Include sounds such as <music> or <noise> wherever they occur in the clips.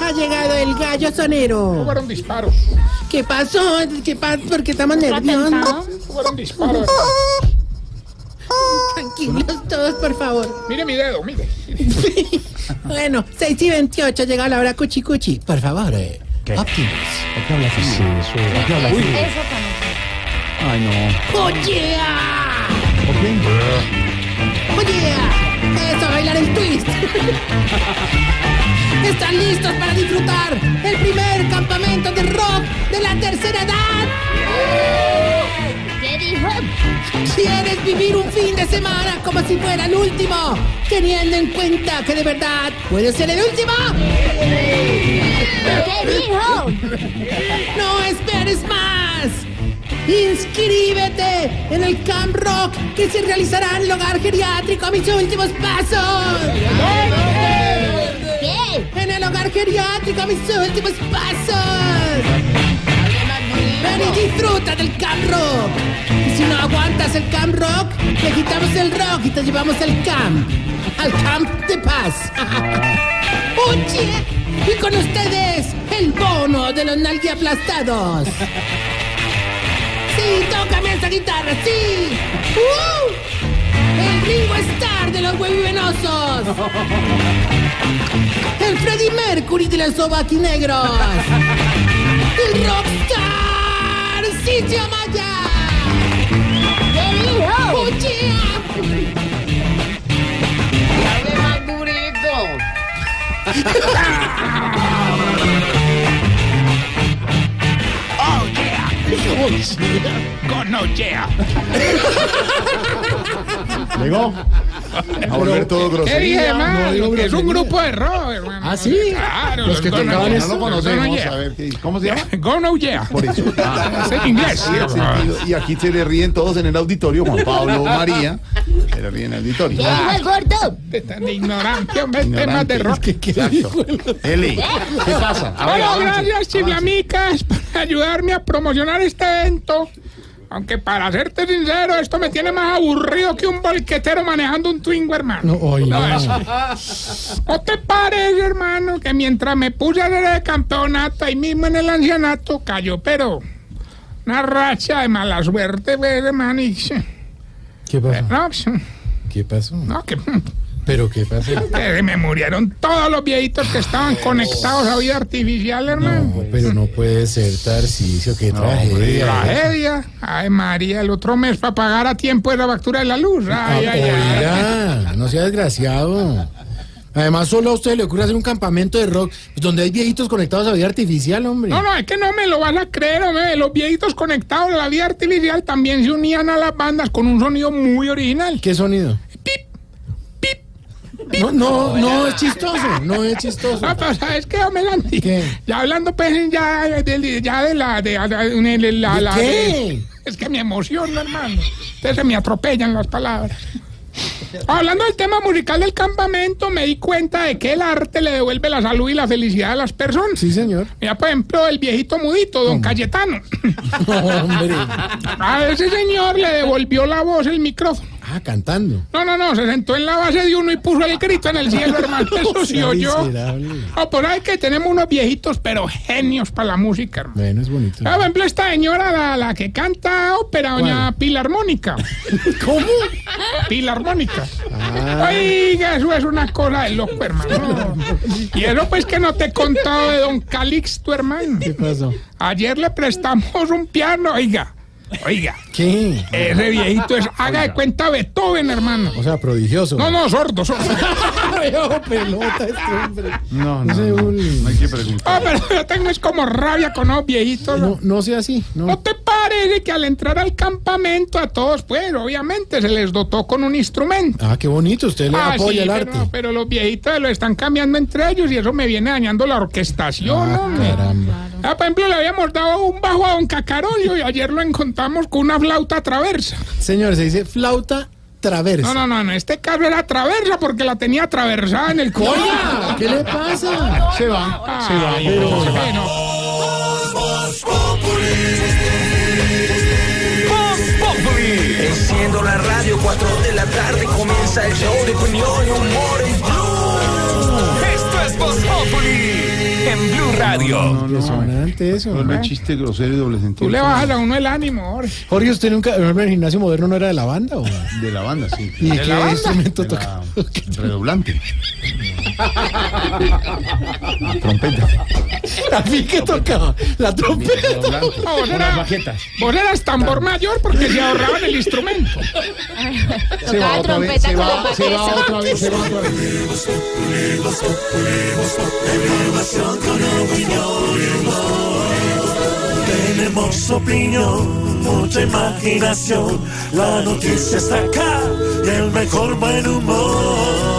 Ha llegado el gallo sonero. Fueron disparos. ¿Qué pasó? ¿Qué pasó? ¿Por qué estamos nerviosos? Fueron disparos. Tranquilos todos, por favor. Mire mi dedo, mire. <laughs> Bueno, 6 y 28, llega la hora cuchi cuchi. Por favor, eh. Optimus. Ay, no. ¡Oye! ¡Oye! Eso, bailar el twist. <laughs> ¿Están listos para disfrutar el primer campamento de rock de la tercera edad? ¿Qué dijo? ¿Quieres vivir un fin de semana como si fuera el último? Teniendo en cuenta que de verdad puede ser el último. ¿Qué dijo? No esperes más. Inscríbete en el Camp Rock que se realizará en el hogar geriátrico a mis últimos pasos. ¿Qué? En el hogar geriátrico a mis últimos pasos. Ven y disfruta del Camp Rock. Y si no aguantas el Camp Rock, te quitamos el rock y te llevamos al camp. Al camp de paz. <laughs> Y con ustedes, el bono de los nalgue aplastados. Esa guitarra, sí. ¡Uh! El Ringo Starr de los huevivenosos. El Freddie Mercury de los sobaquinegros. El Rockstar Cicio Maya. ¿Qué dijo? ¡Oye! Oh, Go no, yeah. Llegó. A volver todo ¿Qué grosería. dije, es un grupo de rock, hermano. ¿Ah, sí? Claro. Los que Go No tocaban esto. No lo conocemos. Yeah. A ver, ¿qué- ¿cómo se llama? Go no, yeah. Por eso. Es en inglés. Y aquí se le ríen todos en el auditorio. Juan Pablo, María. Se le ríen en el auditorio. ¿Qué dijo el gordo? Tan de ignorante, hombre, temas de rock. Exacto. Eli, ¿qué pasa? Bueno, gracias, chiflamicas, ayudarme a promocionar este evento. Aunque para serte sincero, esto me tiene más aburrido que un bolquetero manejando un Twingo, hermano. No, es- ¿No te parece, hermano, que mientras me puse a hacer el campeonato ahí mismo en el ancianato, cayó, pero una racha de mala suerte, pues, hermano? Y, ¿Qué pasó? no, ¿Qué pasó? no, que, ¿Pero qué pasó? que me murieron todos los viejitos que estaban conectados a vida artificial, hermano. No, pero no puede ser Tarcicio, qué tragedia. Tragedia. Ay, María, el otro mes para pagar a tiempo esa factura de la luz. Ay, Ah, ay, ay. Oiga, no sea desgraciado. Además, solo a usted le ocurre hacer un campamento de rock donde hay viejitos conectados a vida artificial, hombre. No, no, es que no me lo van a creer, hombre. Los viejitos conectados a la vida artificial también se unían a las bandas con un sonido muy original. ¿Qué sonido? No, no, no es chistoso, no es chistoso. Ah, pero ¿sabes qué. Ya hablando, pues, ya de, ya de la... De, la, ¿De la- qué? de- es que me emociona, hermano. Ustedes se me atropellan las palabras. Hablando del tema musical del campamento, me di cuenta de que el arte le devuelve la salud y la felicidad a las personas. Sí, señor. Mira, por ejemplo, el viejito mudito, don Cayetano. <laughs> hombre. A ese señor le devolvió la voz el micrófono. Ah, cantando. No, no, no, se sentó en la base de uno y puso el grito en el cielo, <laughs> hermano. Eso sí oyó. No, por ahí que tenemos unos viejitos, pero genios para la música, hermano. Bueno, es bonito. Ah, Por ejemplo, esta señora, la, la que canta ópera, doña. Pilarmónica. <laughs> ¿Cómo? Pilarmónica. Ah, Oiga, eso es una cosa de loco, hermano. Y eso pues que no te he contado de don Calixto, hermano. ¿qué pasó? Ayer le prestamos un piano, oiga. Oiga, ¿Qué? ese viejito es, haga de cuenta Beethoven, hermano. O sea, prodigioso. No, no, sordo, sordo. <laughs> Veo pelota este hombre. No, no, no, hay que preguntar. Ah, pero yo tengo es como rabia con los viejitos. No, no sea así. ¿No No. te parece que al entrar al campamento a todos, pues, obviamente se les dotó con un instrumento? Ah, qué bonito. Usted le Ah, apoya sí, el pero, arte. no, pero los viejitos lo están cambiando entre ellos y eso me viene dañando la orquestación. Ah, hombre. caramba. Ah, por ejemplo, le habíamos dado un bajo a don Cacarolio y ayer lo encontramos con una flauta traversa. Señor, se dice flauta traversa. No, no, no, en este caso era traversa porque la tenía atravesada en el cuello. ¿qué le pasa? Se va. Ay, pero bueno. Enciendo la radio, 4 de la tarde comienza el show de opinión y humor en Blue Radio. Impresionante eso. Vuelve chiste grosero y doble sentido. Tú le bajas a uno el ánimo, Jorge. Jorge, ¿usted nunca, en el gimnasio moderno no era de la banda? ¿o? De la banda, sí. ¿Y ¿De qué la banda? instrumento De toca? la <laughs> redoblante. Trompeta. ¿A mí qué tocaba? La trompeta. Era- vos eras tambor mayor porque se ahorraban el instrumento. Se va otra vez. Se va, se va otra vez. Se va otra vez. Tenemos opinión, mucha imaginación. La noticia está acá y el mejor buen humor.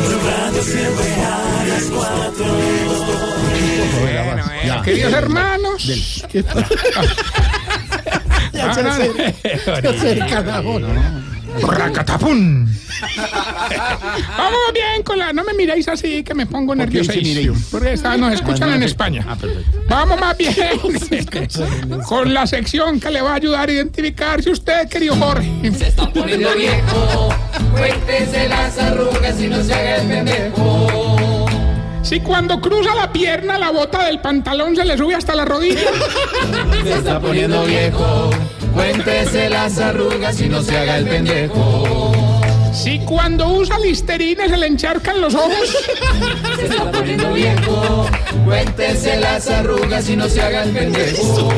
Blue Radio siempre a las cuatro. Bueno, bueno, queridos hermanos. ¿Qué <laughs> pasa? <laughs> Ya se acerca la hora. Racatapum. Vamos bien con la. No me miréis así que me pongo miréis? Porque esta- nos escuchan en España. Ah. Vamos más bien <laughs> con la sección que le va a ayudar a identificar si usted, querido Jorge. Se está poniendo viejo. Cuéntese las arrugas y no se haga el pendejo. Si cuando cruza la pierna, la bota del pantalón se le sube hasta la rodilla. <laughs> Se está poniendo viejo. Cuéntese las arrugas y no se haga el pendejo. Si cuando usa listerina se le encharcan los ojos. Se está poniendo viejo. Cuéntese las arrugas y no se haga el pendejo.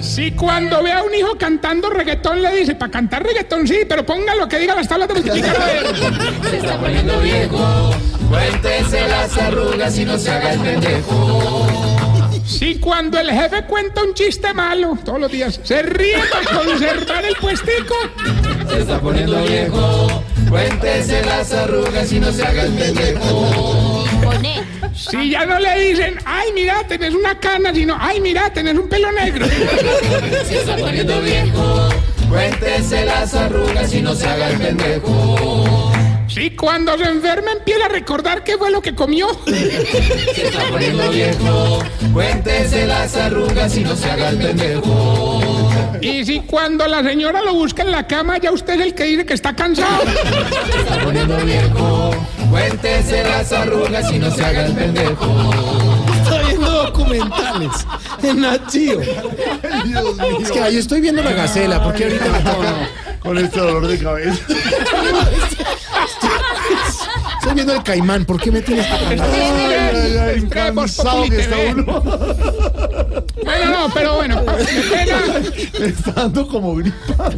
Si cuando ve a un hijo cantando reggaetón le dice, para cantar reggaetón sí, pero ponga lo que diga las tablas de multiplicar. Se está poniendo viejo. Cuéntese las arrugas y no se haga el pendejo. Si cuando el jefe cuenta un chiste malo todos los días, se ríe para conservar el puestico. Se está poniendo viejo. Cuéntese las arrugas y no se haga el pendejo. Si ya no le dicen, ay, mira, tenés una cana, sino, ay, mira, tenés un pelo negro. Se está poniendo viejo. Cuéntese las arrugas y no se haga el pendejo. Si cuando se enferma empieza a recordar qué fue lo que comió. <laughs> Se está poniendo viejo. Cuéntese las arrugas y no se haga el pendejo. Y si cuando la señora lo busca en la cama, ya usted es el que dice que está cansado. Se está poniendo viejo. Cuéntese las arrugas y no se haga el pendejo. Está viendo documentales en Nat Geo. Es que ahí estoy viendo la gacela, porque ahorita me toca. Con este dolor de cabeza. <laughs> Estoy viendo el caimán, ¿por qué me tienes que Ay, ay, ay, Es cansado que está uno. Bueno, no, pero bueno, <laughs> está dando como gripa. <laughs>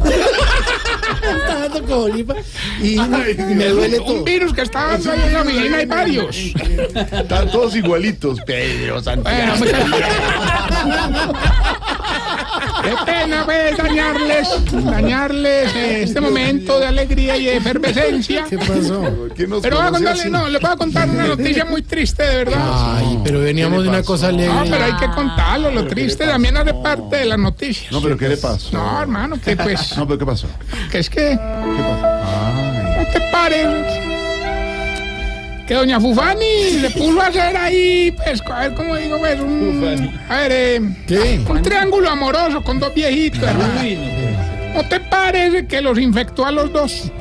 Está dando como gripa y me duele todo. Un virus que está dando ahí en la oficina hay varios. Están todos igualitos. Pedro, Santiago. muchas <laughs> Qué pena pues dañarles, dañarles eh, este momento de alegría y de efervescencia. ¿Qué pasó? ¿Qué nos Pero voy a contarle, no, les voy a contar una noticia muy triste, de verdad. Ay, pero veníamos de una cosa No, alegre. pero hay que contarlo, lo triste también hace parte de las noticias. No, pero ¿qué le pasó? No, hermano, que pues, No, pero ¿qué pasó? que es que, ¿Qué pasó? Ay. ¿no te parece? Que doña Fufani le puso a hacer ahí, pues, a ver cómo digo, pues, un, a ver, eh, ¿Qué? un triángulo amoroso con dos viejitos, hermano. ¿No te parece que los infectó a los dos?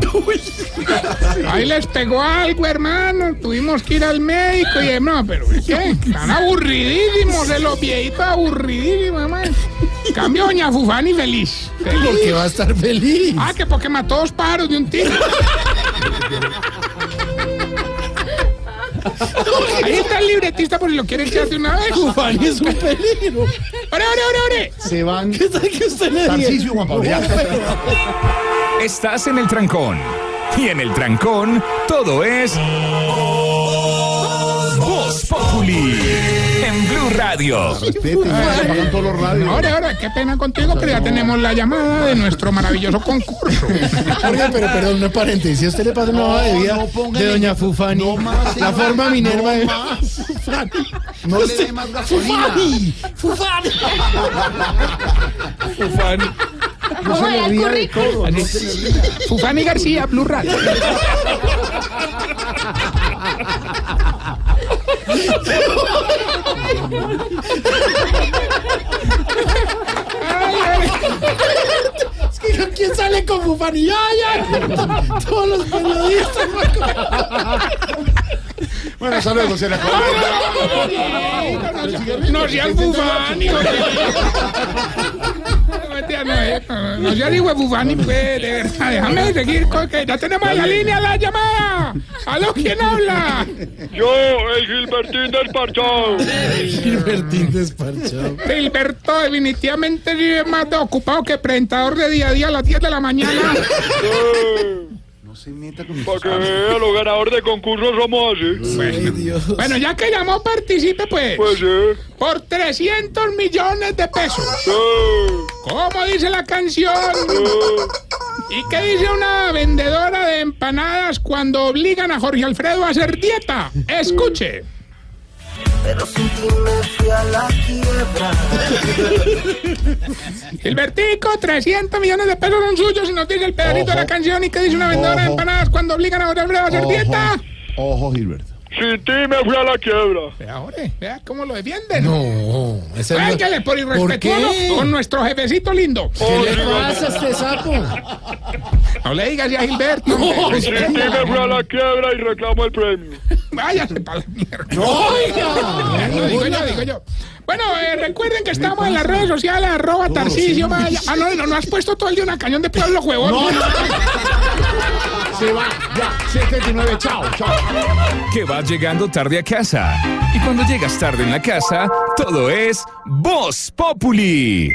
Ahí les pegó algo, hermano. Tuvimos que ir al médico y no, pero ¿qué? Están aburridísimos, de los viejitos aburridísimos, hermano. En Cambio, doña Fufani feliz. feliz. Porque va a estar feliz. Ah, que porque mató dos pájaros de un tiro. Lo quiere echar de una vez. Fufani es un peligro. ¡Ore, ore, ore, ore! Se van. ¿Qué tal que usted le Tarcisio, Juan Pablo. Estás en el trancón. Y en el trancón, todo es. Voz Populi. Radio. Respeten, ya se apagan todos los radios. Ore, ore, qué pena contigo, pero ya tenemos la llamada de nuestro maravilloso concurso. Oiga, pero perdón, no paréntesis. Si a usted le pasa una hoja de vida de Doña Fufani, no más, la forma Minerva no de más. Fufani. No le dé más gasolina. Fufani, Fufani. Fufani. No se le ría de todo. No se le. Fufani García, Blue Radio. <laughs> Es que ¿quién sale con Fufani? ¡Ay, ay! Todos los periodistas. Bueno, hasta luego, se le acabó. No seas bufani. No, mentira, no, seas hijo bufani, pues, de verdad. Déjame seguir, con que ya tenemos en la línea la llamada. ¿Aló, quién habla? Yo, el Gilbertín del Parchado. Gilbertín desparchado. Gilberto definitivamente vive más de ocupado que presentador de día a día a las 10 de la mañana. No se meta con Para que vea, los ganadores de concursos somos así. Bueno, ya que llamó, participe, pues. Pues sí. Por 300 millones de pesos. sí, ¿Cómo dice la canción? <laughs> ¿Y qué dice una vendedora de empanadas cuando obligan a Jorge Alfredo a hacer dieta? Escuche. Pero sin ti me fui a la quiebra. <laughs> Gilbertico, 300 millones de pesos son suyos y nos dice el pedacito de la Ojo. canción. ¿Y qué dice una vendedora de Ojo. empanadas cuando obligan a Jorge Alfredo a hacer Ojo, dieta? ojo, Gilberto. Sin ti me fui a la quiebra. Vea, ore, vea cómo lo defienden. No, ese es Véngale por irrespetuoso con nuestro jefecito lindo. ¿Qué le pasa a este sapo? No le digas ya a Gilberto. hombre. Sin ti me fui a la quiebra y reclamo el premio. Váyase para la mierda. Oiga. Lo digo yo, digo yo. Bueno, eh, recuerden que estamos en las redes sociales, arroba Tarcisio Maya. Ah, no, no, no has puesto todo el día una cañón de pueblo, huevón. No, no. <laughs> Se va, ya, 79, chao, chao. Que vas llegando tarde a casa. Y cuando llegas tarde en la casa, todo es Voz Populi.